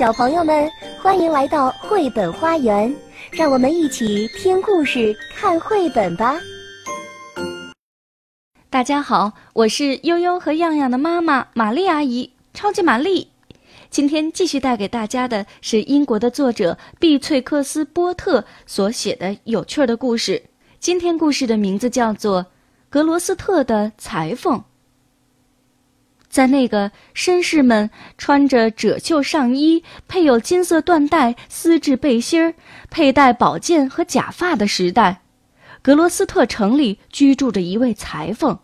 小朋友们，欢迎来到绘本花园，让我们一起听故事、看绘本吧。大家好，我是悠悠和样样的妈妈玛丽阿姨，超级玛丽。今天继续带给大家的是英国的作者碧翠克斯波特所写的有趣的故事。今天故事的名字叫做《格罗斯特的裁缝》。在那个绅士们穿着褶袖上衣、配有金色缎带丝质背心儿、佩戴宝剑和假发的时代，格罗斯特城里居住着一位裁缝。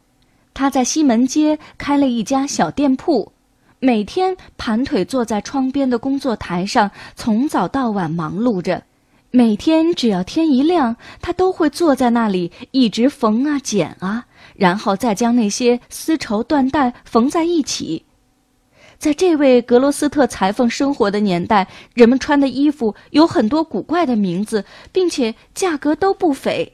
他在西门街开了一家小店铺，每天盘腿坐在窗边的工作台上，从早到晚忙碌着。每天只要天一亮，他都会坐在那里一直缝啊剪啊，然后再将那些丝绸缎带缝在一起。在这位格罗斯特裁缝生活的年代，人们穿的衣服有很多古怪的名字，并且价格都不菲。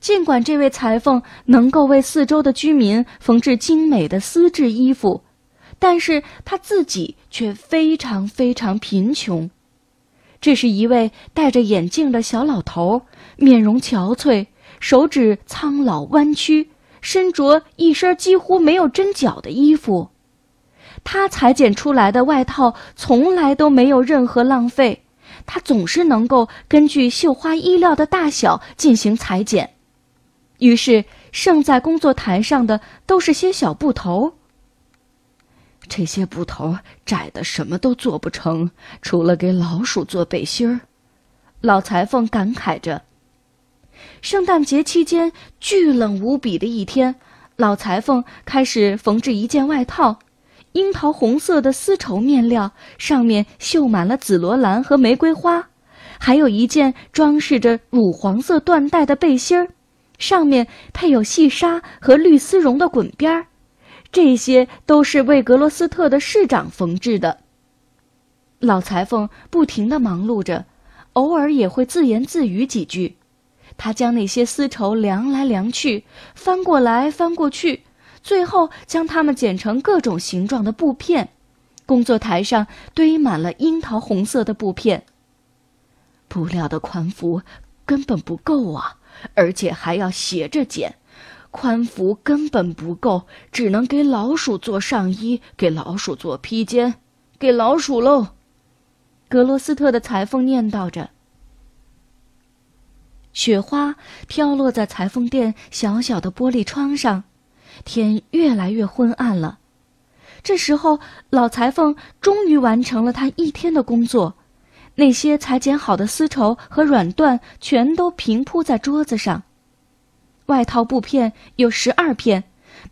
尽管这位裁缝能够为四周的居民缝制精美的丝质衣服，但是他自己却非常非常贫穷。这是一位戴着眼镜的小老头，面容憔悴，手指苍老弯曲，身着一身几乎没有针脚的衣服。他裁剪出来的外套从来都没有任何浪费，他总是能够根据绣花衣料的大小进行裁剪。于是，剩在工作台上的都是些小布头。这些布头窄的什么都做不成，除了给老鼠做背心儿。老裁缝感慨着。圣诞节期间，巨冷无比的一天，老裁缝开始缝制一件外套，樱桃红色的丝绸面料，上面绣满了紫罗兰和玫瑰花，还有一件装饰着乳黄色缎带的背心儿，上面配有细纱和绿丝绒的滚边儿。这些都是为格罗斯特的市长缝制的。老裁缝不停地忙碌着，偶尔也会自言自语几句。他将那些丝绸量来量去，翻过来翻过去，最后将它们剪成各种形状的布片。工作台上堆满了樱桃红色的布片。布料的宽幅根本不够啊，而且还要斜着剪。宽幅根本不够，只能给老鼠做上衣，给老鼠做披肩，给老鼠喽。格罗斯特的裁缝念叨着。雪花飘落在裁缝店小小的玻璃窗上，天越来越昏暗了。这时候，老裁缝终于完成了他一天的工作，那些裁剪好的丝绸和软缎全都平铺在桌子上。外套布片有十二片，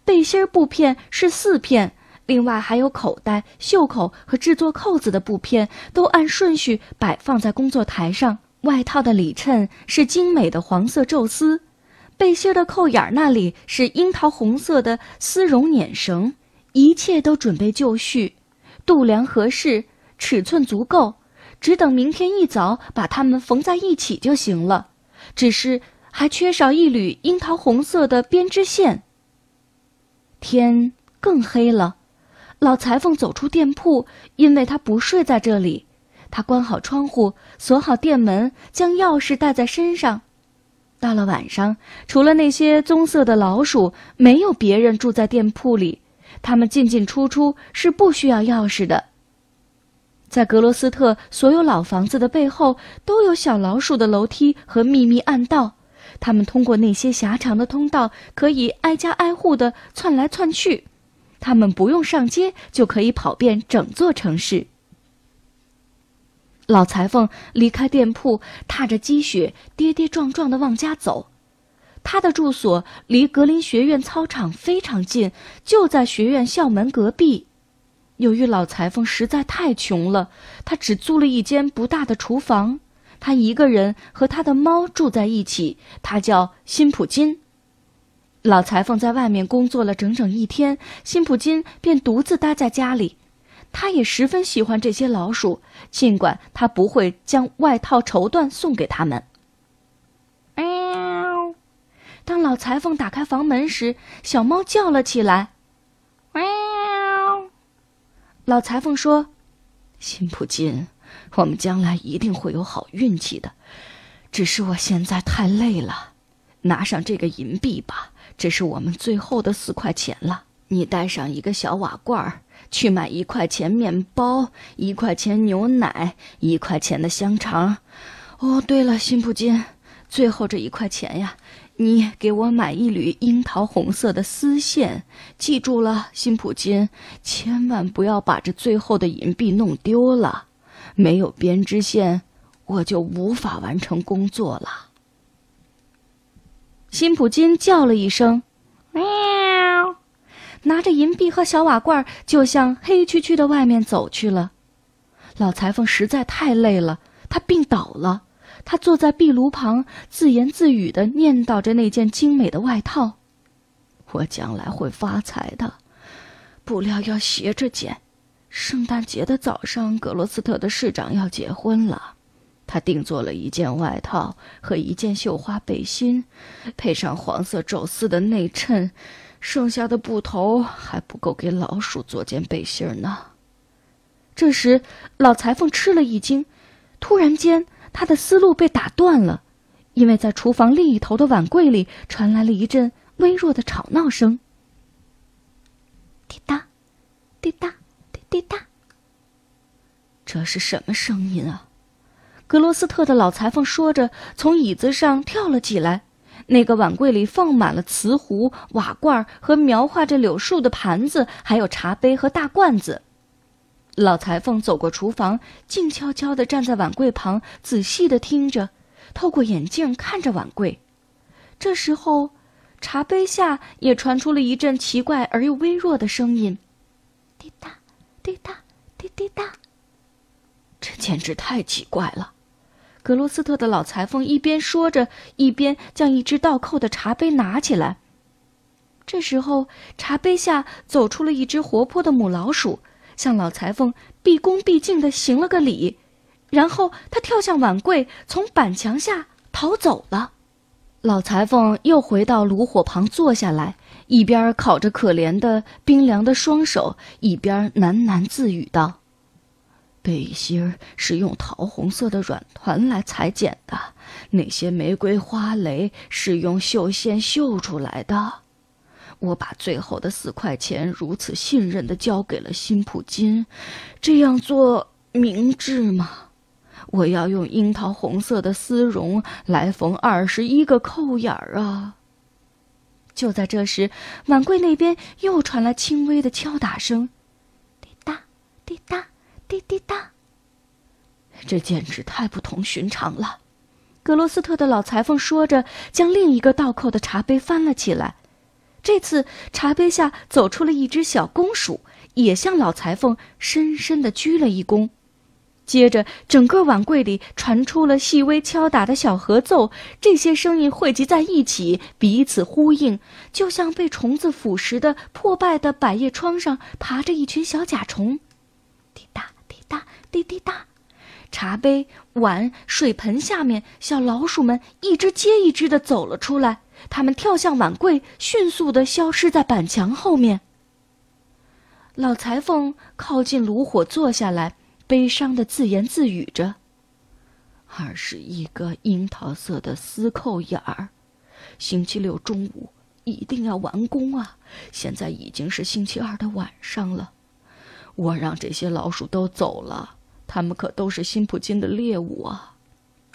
背心布片是四片，另外还有口袋、袖口和制作扣子的布片，都按顺序摆放在工作台上。外套的里衬是精美的黄色宙丝，背心的扣眼那里是樱桃红色的丝绒捻绳，一切都准备就绪，度量合适，尺寸足够，只等明天一早把它们缝在一起就行了。只是。还缺少一缕樱桃红色的编织线。天更黑了，老裁缝走出店铺，因为他不睡在这里。他关好窗户，锁好店门，将钥匙带在身上。到了晚上，除了那些棕色的老鼠，没有别人住在店铺里。他们进进出出是不需要钥匙的。在格罗斯特所有老房子的背后，都有小老鼠的楼梯和秘密暗道。他们通过那些狭长的通道，可以挨家挨户地窜来窜去。他们不用上街，就可以跑遍整座城市。老裁缝离开店铺，踏着积雪，跌跌撞撞地往家走。他的住所离格林学院操场非常近，就在学院校门隔壁。由于老裁缝实在太穷了，他只租了一间不大的厨房。他一个人和他的猫住在一起，他叫辛普金。老裁缝在外面工作了整整一天，辛普金便独自待在家里。他也十分喜欢这些老鼠，尽管他不会将外套绸缎送给他们。喵！当老裁缝打开房门时，小猫叫了起来。喵！老裁缝说：“辛普金，我们将来一定会有好运气的。只是我现在太累了，拿上这个银币吧，这是我们最后的四块钱了。你带上一个小瓦罐儿，去买一块钱面包，一块钱牛奶，一块钱的香肠。哦，对了，辛普金，最后这一块钱呀。你给我买一缕樱桃红色的丝线，记住了，辛普金，千万不要把这最后的银币弄丢了。没有编织线，我就无法完成工作了。辛普金叫了一声，喵，拿着银币和小瓦罐，就向黑黢黢的外面走去了。老裁缝实在太累了，他病倒了。他坐在壁炉旁，自言自语的念叨着那件精美的外套：“我将来会发财的，布料要斜着剪。圣诞节的早上，格罗斯特的市长要结婚了，他定做了一件外套和一件绣花背心，配上黄色肘丝的内衬，剩下的布头还不够给老鼠做件背心呢。”这时，老裁缝吃了一惊，突然间。他的思路被打断了，因为在厨房另一头的碗柜里传来了一阵微弱的吵闹声。滴答，滴答，滴滴答。这是什么声音啊？格罗斯特的老裁缝说着，从椅子上跳了起来。那个碗柜里放满了瓷壶、瓦罐和描画着柳树的盘子，还有茶杯和大罐子。老裁缝走过厨房，静悄悄地站在碗柜旁，仔细地听着，透过眼镜看着碗柜。这时候，茶杯下也传出了一阵奇怪而又微弱的声音：“滴答，滴答，滴滴答。”这简直太奇怪了！格罗斯特的老裁缝一边说着，一边将一只倒扣的茶杯拿起来。这时候，茶杯下走出了一只活泼的母老鼠。向老裁缝毕恭毕敬地行了个礼，然后他跳向碗柜，从板墙下逃走了。老裁缝又回到炉火旁坐下来，一边烤着可怜的冰凉的双手，一边喃喃自语道：“背心儿是用桃红色的软团来裁剪的，那些玫瑰花蕾是用绣线绣出来的。”我把最后的四块钱如此信任的交给了辛普金，这样做明智吗？我要用樱桃红色的丝绒来缝二十一个扣眼儿啊！就在这时，碗柜那边又传来轻微的敲打声，滴答，滴答，滴滴答。这简直太不同寻常了！格罗斯特的老裁缝说着，将另一个倒扣的茶杯翻了起来。这次茶杯下走出了一只小公鼠，也向老裁缝深深的鞠了一躬。接着，整个碗柜里传出了细微敲打的小合奏，这些声音汇集在一起，彼此呼应，就像被虫子腐蚀的破败的百叶窗上爬着一群小甲虫。滴答滴滴答，茶杯、碗、水盆下面，小老鼠们一只接一只的走了出来。他们跳向碗柜，迅速的消失在板墙后面。老裁缝靠近炉火坐下来，悲伤的自言自语着：“二十一个樱桃色的丝扣眼儿，星期六中午一定要完工啊！现在已经是星期二的晚上了，我让这些老鼠都走了，他们可都是辛普金的猎物啊！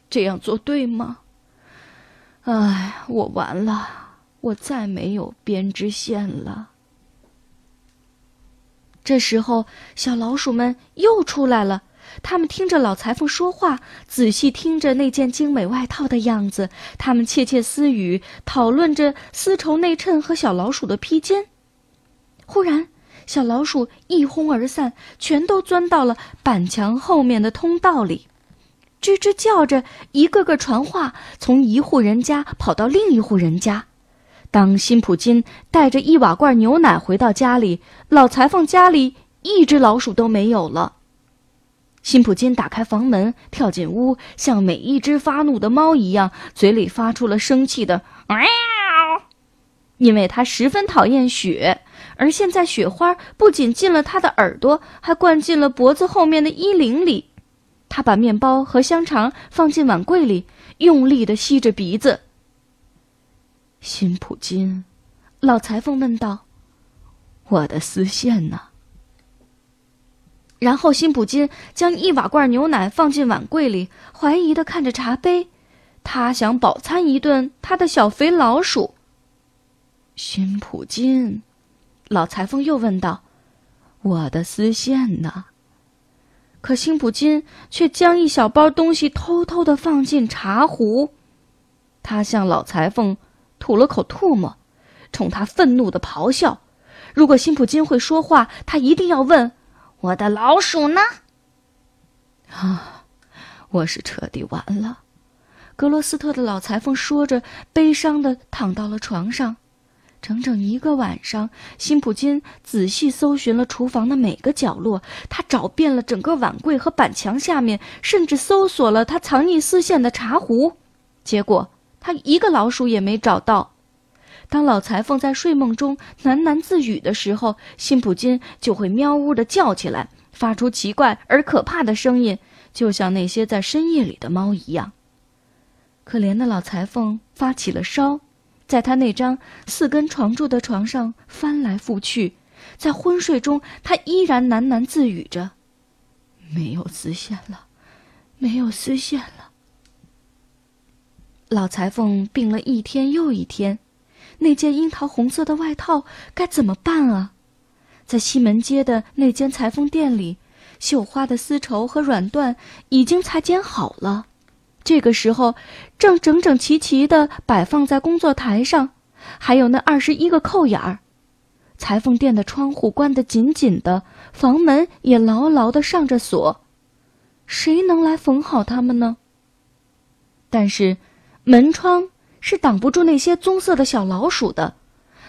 这样做对吗？”唉，我完了，我再没有编织线了。这时候，小老鼠们又出来了。他们听着老裁缝说话，仔细听着那件精美外套的样子。他们窃窃私语，讨论着丝绸内衬和小老鼠的披肩。忽然，小老鼠一哄而散，全都钻到了板墙后面的通道里。吱吱叫着，一个个传话，从一户人家跑到另一户人家。当辛普金带着一瓦罐牛奶回到家里，老裁缝家里一只老鼠都没有了。辛普金打开房门，跳进屋，像每一只发怒的猫一样，嘴里发出了生气的“喵”，因为他十分讨厌雪，而现在雪花不仅进了他的耳朵，还灌进了脖子后面的衣领里。他把面包和香肠放进碗柜里，用力的吸着鼻子。辛普金，老裁缝问道：“我的丝线呢？”然后辛普金将一瓦罐牛奶放进碗柜里，怀疑的看着茶杯。他想饱餐一顿他的小肥老鼠。辛普金，老裁缝又问道：“我的丝线呢？”可辛普金却将一小包东西偷偷的放进茶壶。他向老裁缝吐了口唾沫，冲他愤怒的咆哮。如果辛普金会说话，他一定要问：“我的老鼠呢？”啊，我是彻底完了。格罗斯特的老裁缝说着，悲伤的躺到了床上。整整一个晚上，辛普金仔细搜寻了厨房的每个角落，他找遍了整个碗柜和板墙下面，甚至搜索了他藏匿丝线的茶壶。结果，他一个老鼠也没找到。当老裁缝在睡梦中喃喃自语的时候，辛普金就会喵呜的叫起来，发出奇怪而可怕的声音，就像那些在深夜里的猫一样。可怜的老裁缝发起了烧，在他那张四根床柱的床上翻来覆去，在昏睡中，他依然喃喃自语着：“没有丝线了，没有丝线了。”老裁缝病了一天又一天，那件樱桃红色的外套该怎么办啊？在西门街的那间裁缝店里，绣花的丝绸和软缎已经裁剪好了。这个时候，正整整齐齐的摆放在工作台上，还有那二十一个扣眼儿。裁缝店的窗户关得紧紧的，房门也牢牢的上着锁。谁能来缝好它们呢？但是，门窗是挡不住那些棕色的小老鼠的。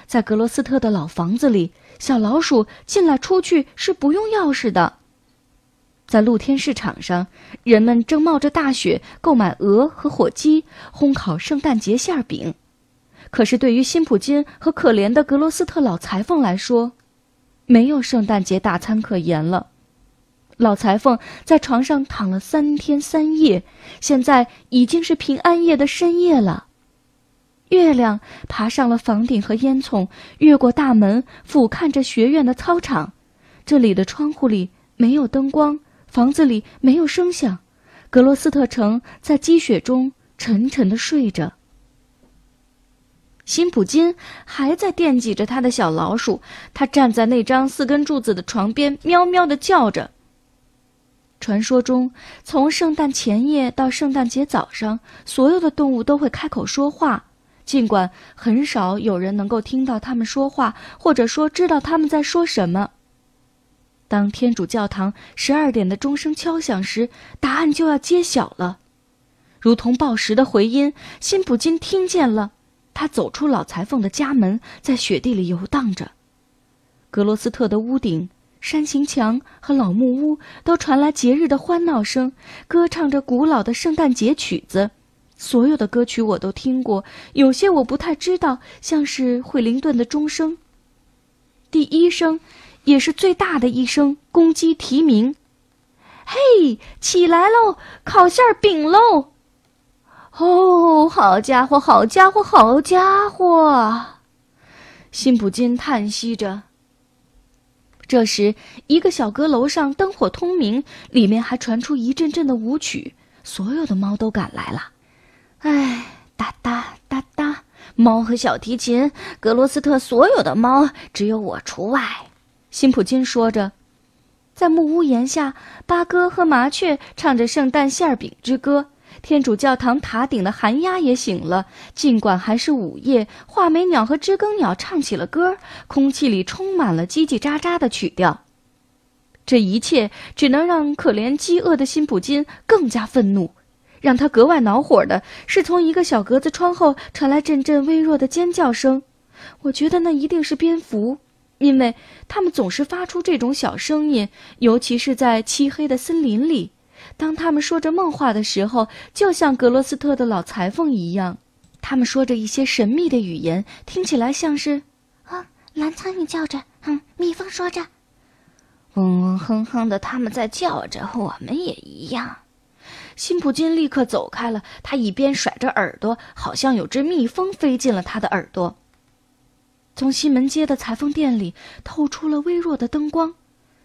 在格罗斯特的老房子里，小老鼠进来出去是不用钥匙的。在露天市场上，人们正冒着大雪购买鹅和火鸡，烘烤圣诞节馅饼。可是，对于辛普金和可怜的格罗斯特老裁缝来说，没有圣诞节大餐可言了。老裁缝在床上躺了三天三夜，现在已经是平安夜的深夜了。月亮爬上了房顶和烟囱，越过大门，俯瞰着学院的操场。这里的窗户里没有灯光。房子里没有声响，格罗斯特城在积雪中沉沉的睡着。辛普金还在惦记着他的小老鼠，他站在那张四根柱子的床边，喵喵的叫着。传说中，从圣诞前夜到圣诞节早上，所有的动物都会开口说话，尽管很少有人能够听到它们说话，或者说知道他们在说什么。当天主教堂十二点的钟声敲响时，答案就要揭晓了。如同报时的回音，辛普金听见了。他走出老裁缝的家门，在雪地里游荡着。格罗斯特的屋顶、山形墙和老木屋都传来节日的欢闹声，歌唱着古老的圣诞节曲子。所有的歌曲我都听过，有些我不太知道，像是惠灵顿的钟声。第一声。也是最大的一声公鸡啼鸣，嘿，起来喽，烤馅饼喽！哦，好家伙，好家伙，好家伙！辛普金叹息着。这时，一个小阁楼上灯火通明，里面还传出一阵阵的舞曲，所有的猫都赶来了。哎，哒哒哒哒，猫和小提琴，格罗斯特所有的猫，只有我除外。辛普金说着，在木屋檐下，八哥和麻雀唱着圣诞馅饼之歌。天主教堂塔顶的寒鸦也醒了，尽管还是午夜，画眉鸟和知更鸟唱起了歌，空气里充满了叽叽喳喳的曲调。这一切只能让可怜饥饿的辛普金更加愤怒。让他格外恼火的是，从一个小格子窗后传来阵阵微弱的尖叫声。我觉得那一定是蝙蝠。因为他们总是发出这种小声音，尤其是在漆黑的森林里。当他们说着梦话的时候，就像格罗斯特的老裁缝一样，他们说着一些神秘的语言，听起来像是：“啊，蓝苍蝇叫着，哼，蜜蜂说着。嗡嗡哼哼的，他们在叫着，我们也一样。辛普金立刻走开了，他一边甩着耳朵，好像有只蜜蜂飞进了他的耳朵。从西门街的裁缝店里透出了微弱的灯光，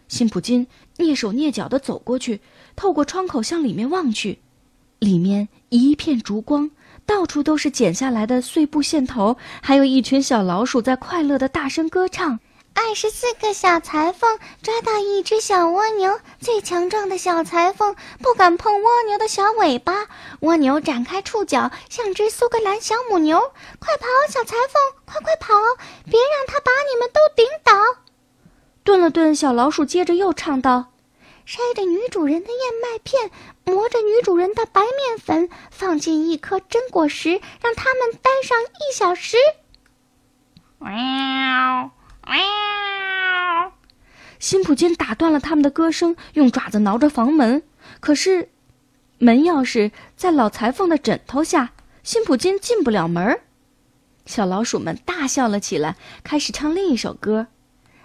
辛普金蹑手蹑脚地走过去，透过窗口向里面望去，里面一片烛光，到处都是剪下来的碎布线头，还有一群小老鼠在快乐地大声歌唱。二十四个小裁缝抓到一只小蜗牛，最强壮的小裁缝不敢碰蜗牛的小尾巴，蜗牛展开触角，像只苏格兰小母牛。快跑，小裁缝，快快跑，别让它把你们都顶倒！顿了顿，小老鼠接着又唱道：“筛着女主人的燕麦片，磨着女主人的白面粉，放进一颗真果实，让它们待上一小时。”喵。喵！辛普金打断了他们的歌声，用爪子挠着房门。可是，门钥匙在老裁缝的枕头下，辛普金进不了门。小老鼠们大笑了起来，开始唱另一首歌：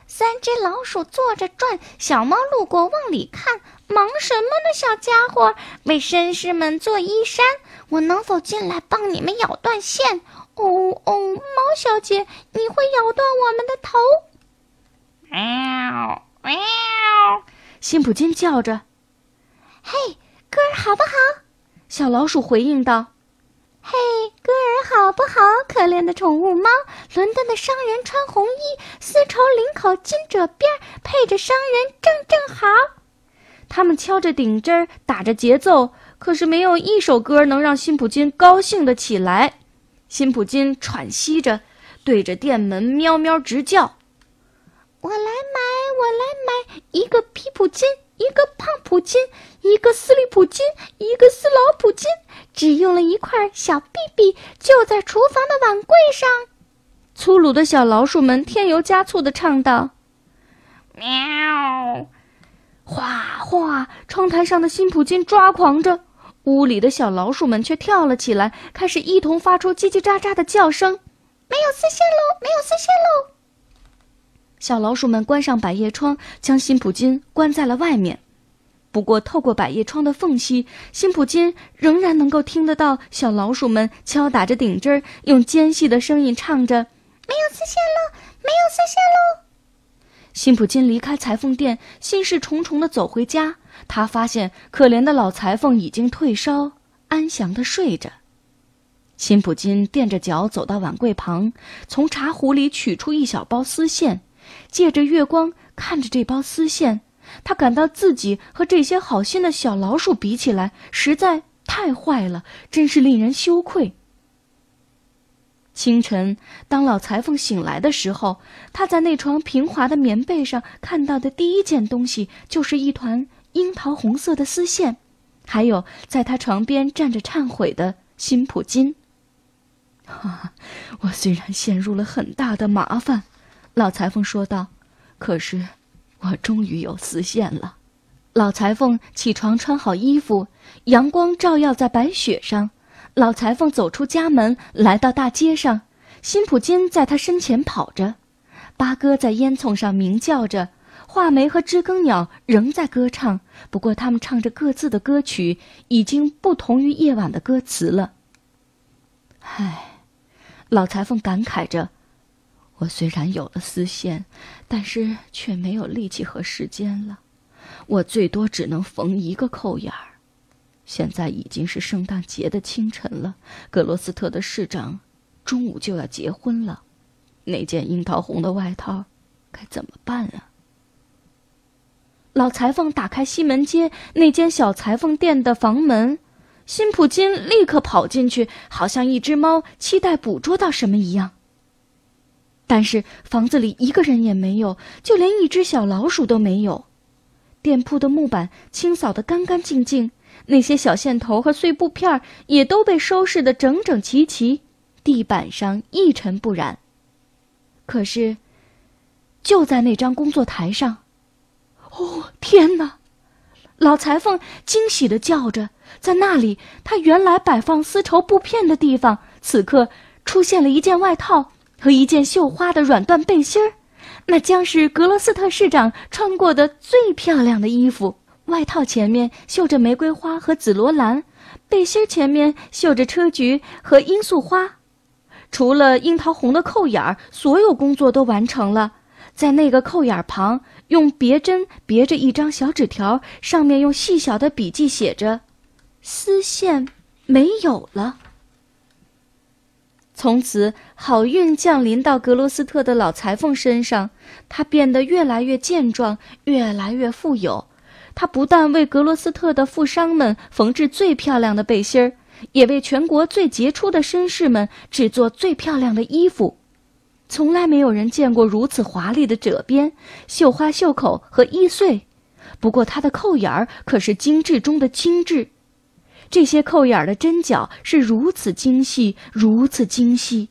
三只老鼠坐着转，小猫路过往里看，忙什么呢，小家伙？为绅士们做衣衫。我能否进来帮你们咬断线？哦哦，猫小姐，你会咬断我们的头？喵喵！辛普金叫着：“嘿，歌儿好不好？”小老鼠回应道：“嘿，歌儿好不好？可怜的宠物猫，伦敦的商人穿红衣，丝绸领口，金褶边，配着商人正正好。”他们敲着顶针，打着节奏，可是没有一首歌能让辛普金高兴的起来。辛普金喘息着，对着店门喵喵直叫：“我来买，我来买一个皮普金，一个胖普金，一个斯利普金，一个斯老普金，只用了一块小币币，就在厨房的碗柜上。”粗鲁的小老鼠们添油加醋地唱道：“喵！”哗哗，窗台上的辛普金抓狂着。屋里的小老鼠们却跳了起来，开始一同发出叽叽喳喳的叫声。没有丝线喽！没有丝线喽！小老鼠们关上百叶窗，将辛普金关在了外面。不过，透过百叶窗的缝隙，辛普金仍然能够听得到小老鼠们敲打着顶针，用尖细的声音唱着：“没有丝线喽！没有丝线喽！”辛普金离开裁缝店，心事重重地走回家。他发现可怜的老裁缝已经退烧，安详地睡着。辛普金垫着脚走到碗柜旁，从茶壶里取出一小包丝线，借着月光看着这包丝线，他感到自己和这些好心的小老鼠比起来，实在太坏了，真是令人羞愧。清晨，当老裁缝醒来的时候，他在那床平滑的棉被上看到的第一件东西就是一团樱桃红色的丝线，还有在他床边站着忏悔的辛普金。哈，我虽然陷入了很大的麻烦，老裁缝说道，可是我终于有丝线了。老裁缝起床，穿好衣服，阳光照耀在白雪上。老裁缝走出家门，来到大街上。辛普金在他身前跑着，八哥在烟囱上鸣叫着，画眉和知更鸟仍在歌唱。不过，他们唱着各自的歌曲，已经不同于夜晚的歌词了。唉，老裁缝感慨着：“我虽然有了丝线，但是却没有力气和时间了。我最多只能缝一个扣眼儿。”现在已经是圣诞节的清晨了，格罗斯特的市长中午就要结婚了，那件樱桃红的外套该怎么办啊？老裁缝打开西门街那间小裁缝店的房门，辛普金立刻跑进去，好像一只猫期待捕捉到什么一样。但是房子里一个人也没有，就连一只小老鼠都没有。店铺的木板清扫得干干净净。那些小线头和碎布片也都被收拾得整整齐齐，地板上一尘不染。可是，就在那张工作台上，哦天哪！老裁缝惊喜地叫着，在那里，他原来摆放丝绸布片的地方，此刻出现了一件外套和一件绣花的软缎背心儿。那将是格罗斯特市长穿过的最漂亮的衣服。外套前面绣着玫瑰花和紫罗兰，背心前面绣着车菊和罂粟花。除了樱桃红的扣眼儿，所有工作都完成了。在那个扣眼旁，用别针别着一张小纸条，上面用细小的笔迹写着：“丝线没有了。”从此，好运降临到格罗斯特的老裁缝身上。他变得越来越健壮，越来越富有。他不但为格罗斯特的富商们缝制最漂亮的背心儿，也为全国最杰出的绅士们制作最漂亮的衣服。从来没有人见过如此华丽的褶边、绣花、袖口和衣穗。不过，它的扣眼儿可是精致中的精致。这些扣眼儿的针脚是如此精细，如此精细，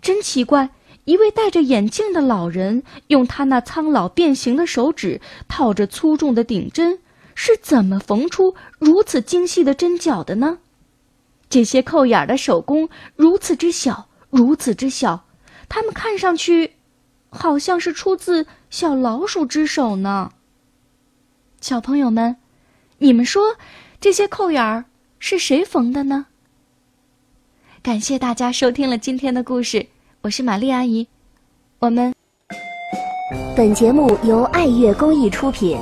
真奇怪！一位戴着眼镜的老人用他那苍老变形的手指套着粗重的顶针，是怎么缝出如此精细的针脚的呢？这些扣眼儿的手工如此之小，如此之小，它们看上去，好像是出自小老鼠之手呢。小朋友们，你们说，这些扣眼儿？是谁缝的呢？感谢大家收听了今天的故事，我是玛丽阿姨，我们。本节目由爱乐公益出品。